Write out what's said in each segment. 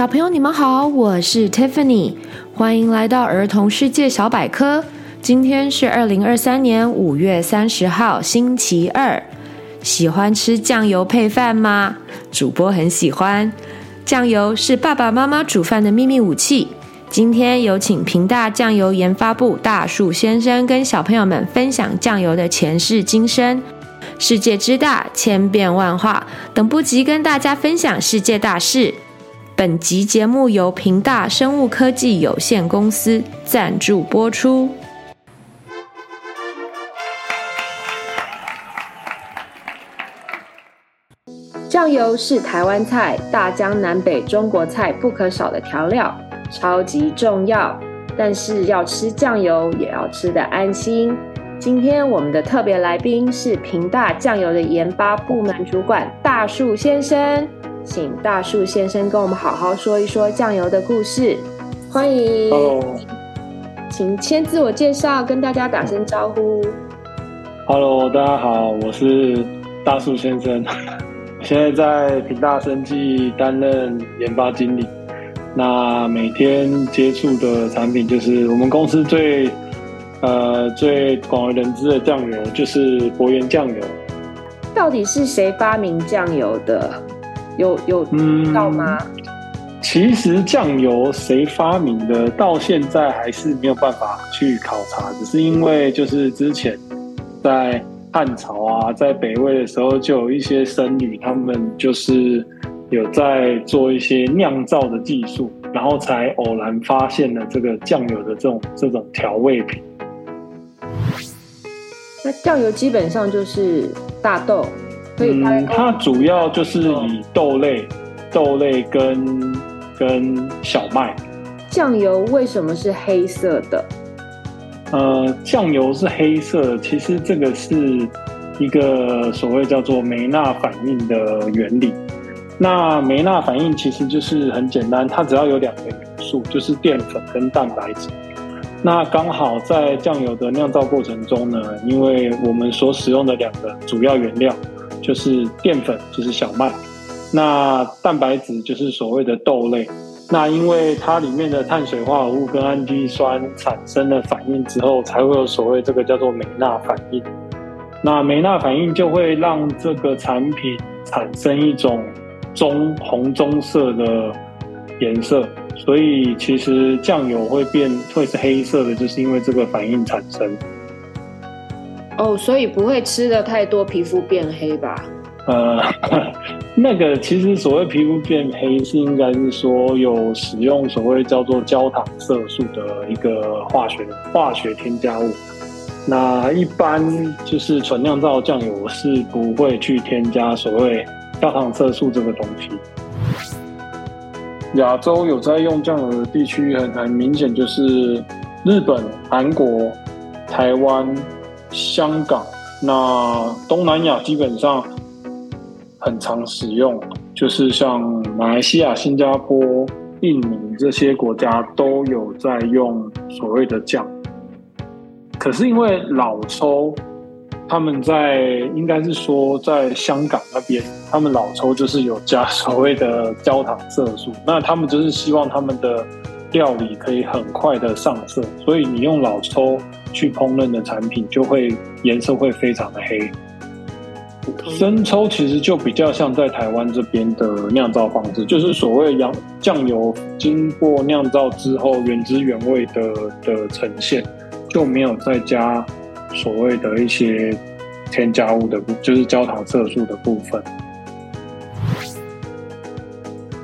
小朋友，你们好，我是 Tiffany，欢迎来到儿童世界小百科。今天是二零二三年五月三十号，星期二。喜欢吃酱油配饭吗？主播很喜欢。酱油是爸爸妈妈煮饭的秘密武器。今天有请平大酱油研发部大树先生跟小朋友们分享酱油的前世今生。世界之大，千变万化，等不及跟大家分享世界大事。本集节目由平大生物科技有限公司赞助播出。酱油是台湾菜、大江南北中国菜不可少的调料，超级重要。但是要吃酱油，也要吃得安心。今天我们的特别来宾是平大酱油的研发部门主管大树先生。请大树先生跟我们好好说一说酱油的故事。欢迎，Hello. 请先自我介绍，跟大家打声招呼。Hello，大家好，我是大树先生，现在在平大生技担任研发经理。那每天接触的产品就是我们公司最呃最广为人知的酱油，就是博源酱油。到底是谁发明酱油的？有有知道吗？嗯，其实酱油谁发明的，到现在还是没有办法去考察。只是因为就是之前在汉朝啊，在北魏的时候，就有一些僧侣，他们就是有在做一些酿造的技术，然后才偶然发现了这个酱油的这种这种调味品。那酱油基本上就是大豆。嗯，它主要就是以豆类、豆类跟跟小麦。酱油为什么是黑色的？呃，酱油是黑色，其实这个是一个所谓叫做梅纳反应的原理。那梅纳反应其实就是很简单，它只要有两个元素，就是淀粉跟蛋白质。那刚好在酱油的酿造过程中呢，因为我们所使用的两个主要原料。就是淀粉，就是小麦，那蛋白质就是所谓的豆类。那因为它里面的碳水化合物跟氨基酸产生了反应之后，才会有所谓这个叫做梅纳反应。那梅纳反应就会让这个产品产生一种棕红棕色的颜色，所以其实酱油会变会是黑色的，就是因为这个反应产生。哦，所以不会吃的太多，皮肤变黑吧？呃，那个其实所谓皮肤变黑，是应该是说有使用所谓叫做焦糖色素的一个化学化学添加物。那一般就是纯酿造酱油是不会去添加所谓焦糖色素这个东西。亚洲有在用酱油的地区很很明显就是日本、韩国、台湾。香港，那东南亚基本上很常使用，就是像马来西亚、新加坡、印尼这些国家都有在用所谓的酱。可是因为老抽，他们在应该是说在香港那边，他们老抽就是有加所谓的焦糖色素，那他们就是希望他们的料理可以很快的上色，所以你用老抽。去烹饪的产品就会颜色会非常的黑。生抽其实就比较像在台湾这边的酿造方式，就是所谓洋酱油经过酿造之后原汁原味的的呈现，就没有再加所谓的一些添加物的，就是焦糖色素的部分。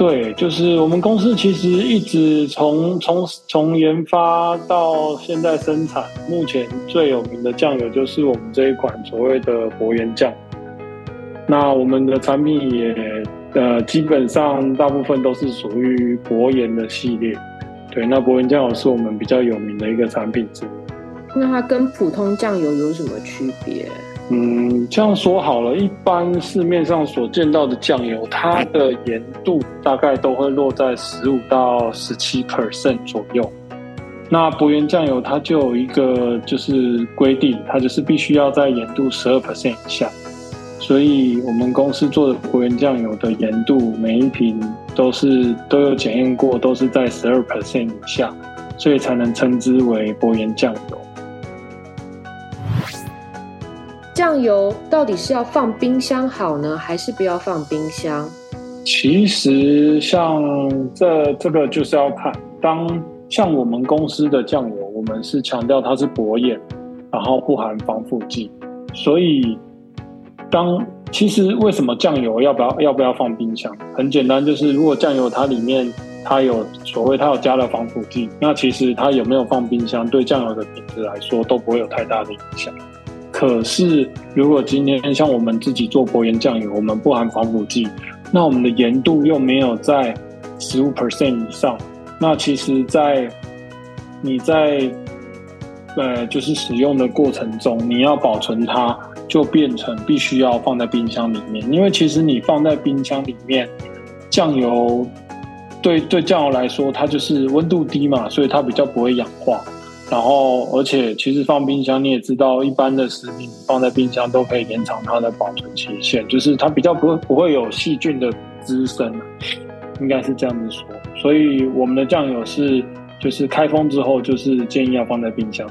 对，就是我们公司其实一直从从从研发到现在生产，目前最有名的酱油就是我们这一款所谓的博源酱。那我们的产品也呃基本上大部分都是属于博源的系列。对，那博源酱油是我们比较有名的一个产品之一。那它跟普通酱油有什么区别？嗯，这样说好了，一般市面上所见到的酱油，它的盐度大概都会落在十五到十七 percent 左右。那博源酱油它就有一个就是规定，它就是必须要在盐度十二 percent 以下。所以我们公司做的博源酱油的盐度，每一瓶都是都有检验过，都是在十二 percent 以下，所以才能称之为博源酱油。酱油到底是要放冰箱好呢，还是不要放冰箱？其实像这这个就是要看，当像我们公司的酱油，我们是强调它是薄盐，然后不含防腐剂，所以。当其实为什么酱油要不要要不要放冰箱？很简单，就是如果酱油它里面它有所谓它有加了防腐剂，那其实它有没有放冰箱，对酱油的品质来说都不会有太大的影响。可是如果今天像我们自己做薄盐酱油，我们不含防腐剂，那我们的盐度又没有在十五 percent 以上，那其实在你在呃就是使用的过程中，你要保存它。就变成必须要放在冰箱里面，因为其实你放在冰箱里面，酱油对对酱油来说，它就是温度低嘛，所以它比较不会氧化。然后，而且其实放冰箱你也知道，一般的食品放在冰箱都可以延长它的保存期限，就是它比较不会不会有细菌的滋生，应该是这样子说。所以我们的酱油是就是开封之后，就是建议要放在冰箱。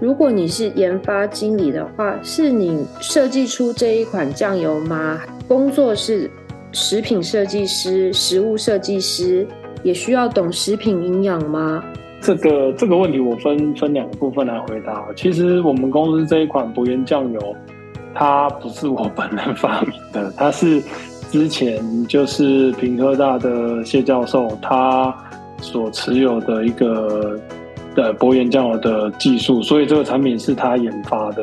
如果你是研发经理的话，是你设计出这一款酱油吗？工作是食品设计师、食物设计师，也需要懂食品营养吗？这个这个问题我分分两个部分来回答。其实我们公司这一款薄盐酱油，它不是我本人发明的，它是之前就是屏科大的谢教授他所持有的一个。的薄盐酱油的技术，所以这个产品是他研发的。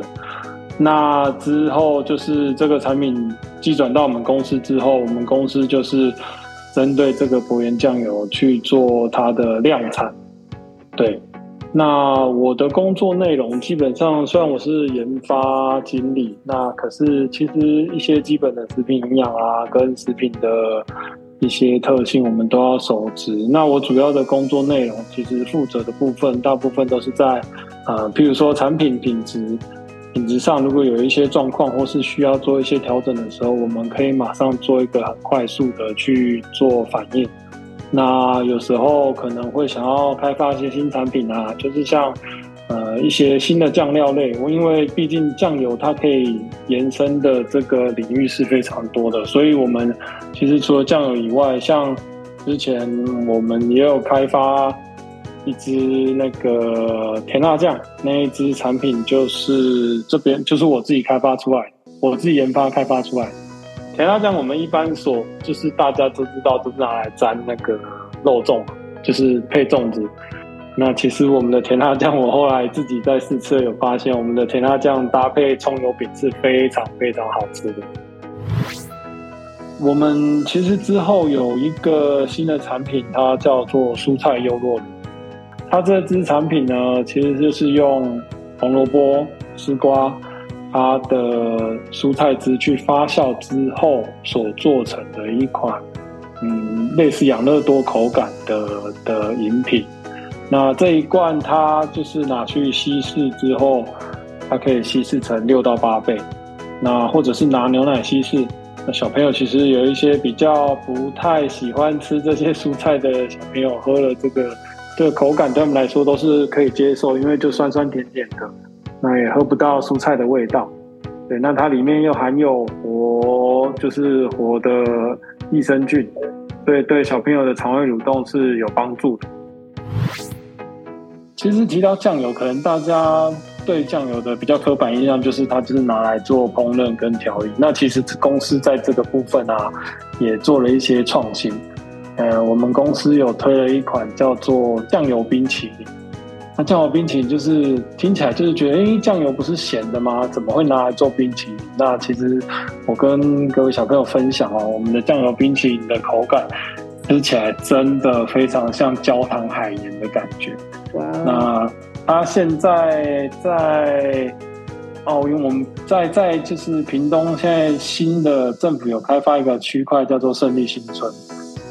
那之后就是这个产品寄转到我们公司之后，我们公司就是针对这个薄盐酱油去做它的量产。对，那我的工作内容基本上，虽然我是研发经理，那可是其实一些基本的食品营养啊，跟食品的。一些特性我们都要熟知。那我主要的工作内容，其实负责的部分大部分都是在，呃，譬如说产品品质品质上，如果有一些状况或是需要做一些调整的时候，我们可以马上做一个很快速的去做反应。那有时候可能会想要开发一些新产品啊，就是像。呃，一些新的酱料类，我因为毕竟酱油它可以延伸的这个领域是非常多的，所以我们其实除了酱油以外，像之前我们也有开发一支那个甜辣酱，那一支产品就是这边就是我自己开发出来，我自己研发开发出来。甜辣酱我们一般所就是大家都知道，都是拿来沾那个肉粽，就是配粽子。那其实我们的甜辣酱，我后来自己在试吃有发现，我们的甜辣酱搭配葱油饼是非常非常好吃的。我们其实之后有一个新的产品，它叫做蔬菜优酪乳。它这支产品呢，其实就是用红萝卜、丝瓜它的蔬菜汁去发酵之后所做成的一款，嗯，类似养乐多口感的的饮品。那这一罐它就是拿去稀释之后，它可以稀释成六到八倍。那或者是拿牛奶稀释。那小朋友其实有一些比较不太喜欢吃这些蔬菜的小朋友，喝了这个这个口感对他们来说都是可以接受，因为就酸酸甜甜的，那也喝不到蔬菜的味道。对，那它里面又含有活，就是活的益生菌，对对小朋友的肠胃蠕动是有帮助的。其实提到酱油，可能大家对酱油的比较刻板印象就是它就是拿来做烹饪跟调理。那其实公司在这个部分啊，也做了一些创新。呃，我们公司有推了一款叫做酱油冰淇淋。那酱油冰淇淋就是听起来就是觉得，哎，酱油不是咸的吗？怎么会拿来做冰淇淋？那其实我跟各位小朋友分享哦，我们的酱油冰淇淋的口感。吃起来真的非常像焦糖海盐的感觉。那它现在在奥运，我们在在就是屏东，现在新的政府有开发一个区块叫做胜利新村。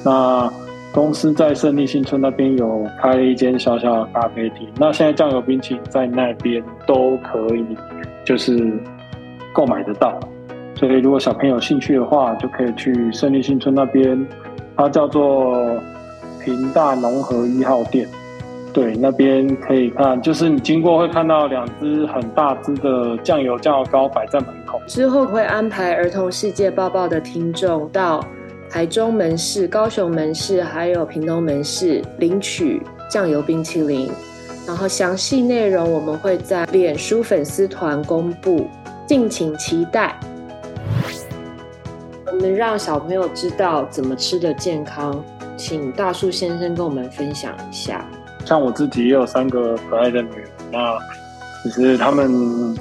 那公司在胜利新村那边有开了一间小小的咖啡厅。那现在酱油冰淇淋在那边都可以，就是购买得到。所以如果小朋友有兴趣的话，就可以去胜利新村那边，它叫做平大农合一号店。对，那边可以看，就是你经过会看到两只很大只的酱油酱油膏摆在门口。之后会安排儿童世界报报的听众到台中门市、高雄门市还有屏东门市领取酱油冰淇淋，然后详细内容我们会在脸书粉丝团公布，敬请期待。我们让小朋友知道怎么吃的健康，请大树先生跟我们分享一下。像我自己也有三个可爱的女儿，那其实他们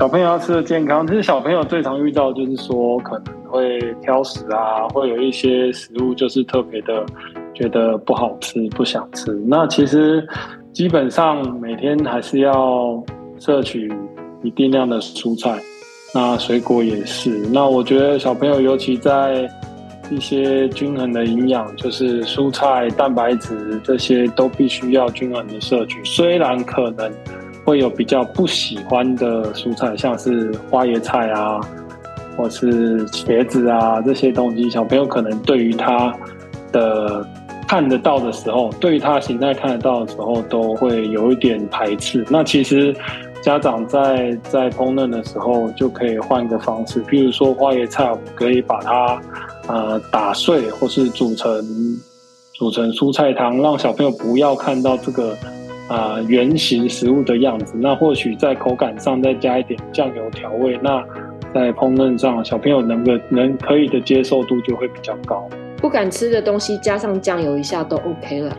小朋友要吃的健康，其实小朋友最常遇到就是说可能会挑食啊，会有一些食物就是特别的觉得不好吃，不想吃。那其实基本上每天还是要摄取一定量的蔬菜，那水果也是。那我觉得小朋友尤其在一些均衡的营养，就是蔬菜、蛋白质这些都必须要均衡的摄取。虽然可能会有比较不喜欢的蔬菜，像是花椰菜啊，或是茄子啊这些东西，小朋友可能对于它的看得到的时候，对于它形态看得到的时候，都会有一点排斥。那其实家长在在烹饪的时候，就可以换一个方式，譬如说花椰菜，我们可以把它。呃，打碎或是煮成煮成蔬菜汤，让小朋友不要看到这个、呃、圆形食物的样子。那或许在口感上再加一点酱油调味，那在烹饪上小朋友能够能可以的接受度就会比较高。不敢吃的东西加上酱油一下都 OK 了。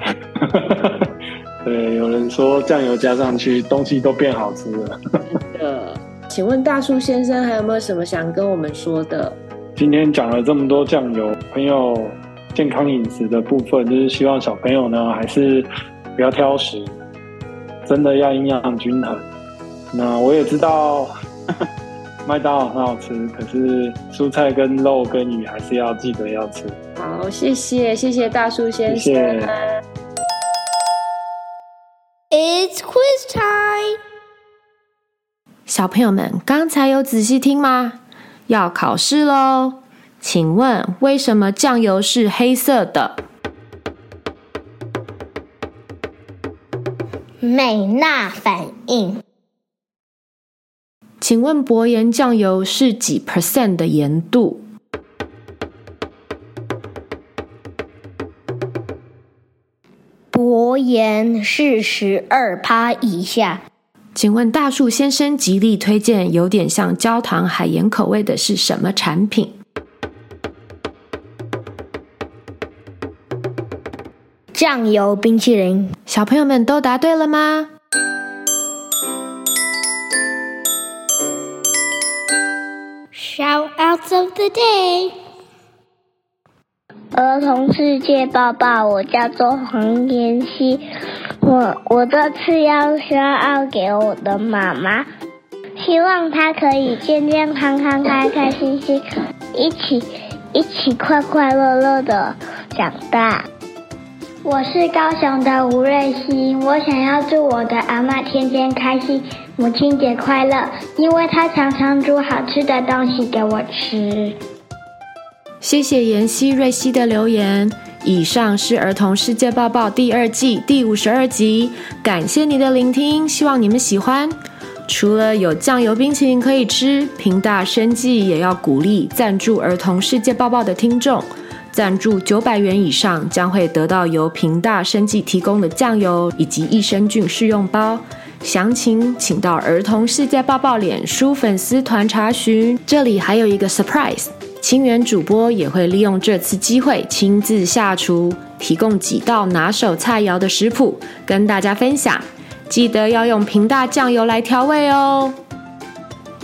对，有人说酱油加上去东西都变好吃了。真的，请问大叔先生还有没有什么想跟我们说的？今天讲了这么多酱油，朋友健康饮食的部分，就是希望小朋友呢还是不要挑食，真的要营养均衡。那我也知道 麦当劳很好吃，可是蔬菜跟肉跟鱼还是要记得要吃。好，谢谢谢谢大叔先生。谢谢。It's quiz time。小朋友们，刚才有仔细听吗？要考试喽，请问为什么酱油是黑色的？美纳反应。请问薄盐酱油是几 percent 的盐度？薄盐是十二趴以下。请问大树先生极力推荐有点像焦糖海盐口味的是什么产品？酱油冰淇淋。小朋友们都答对了吗？Shoutouts of the day。儿童世界报报，我叫做黄妍希。我我这次要需要给我的妈妈，希望她可以健健康康、开开心心，一起一起快快乐乐的长大。我是高雄的吴瑞希，我想要祝我的阿嬷天天开心，母亲节快乐，因为她常常煮好吃的东西给我吃。谢谢妍希、瑞希的留言。以上是《儿童世界报报》第二季第五十二集，感谢你的聆听，希望你们喜欢。除了有酱油冰淇淋可以吃，屏大生计也要鼓励赞助《儿童世界报报》的听众，赞助九百元以上将会得到由平大生技提供的酱油以及益生菌试用包。详情请到《儿童世界抱抱》脸书粉丝团查询。这里还有一个 surprise。清源主播也会利用这次机会亲自下厨，提供几道拿手菜肴的食谱跟大家分享。记得要用平大酱油来调味哦。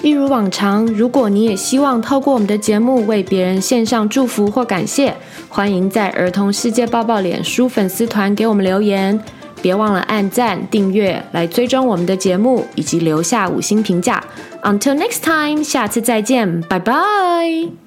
一如往常，如果你也希望透过我们的节目为别人献上祝福或感谢，欢迎在儿童世界抱抱脸书粉丝团给我们留言。别忘了按赞、订阅来追踪我们的节目，以及留下五星评价。Until next time，下次再见，拜拜。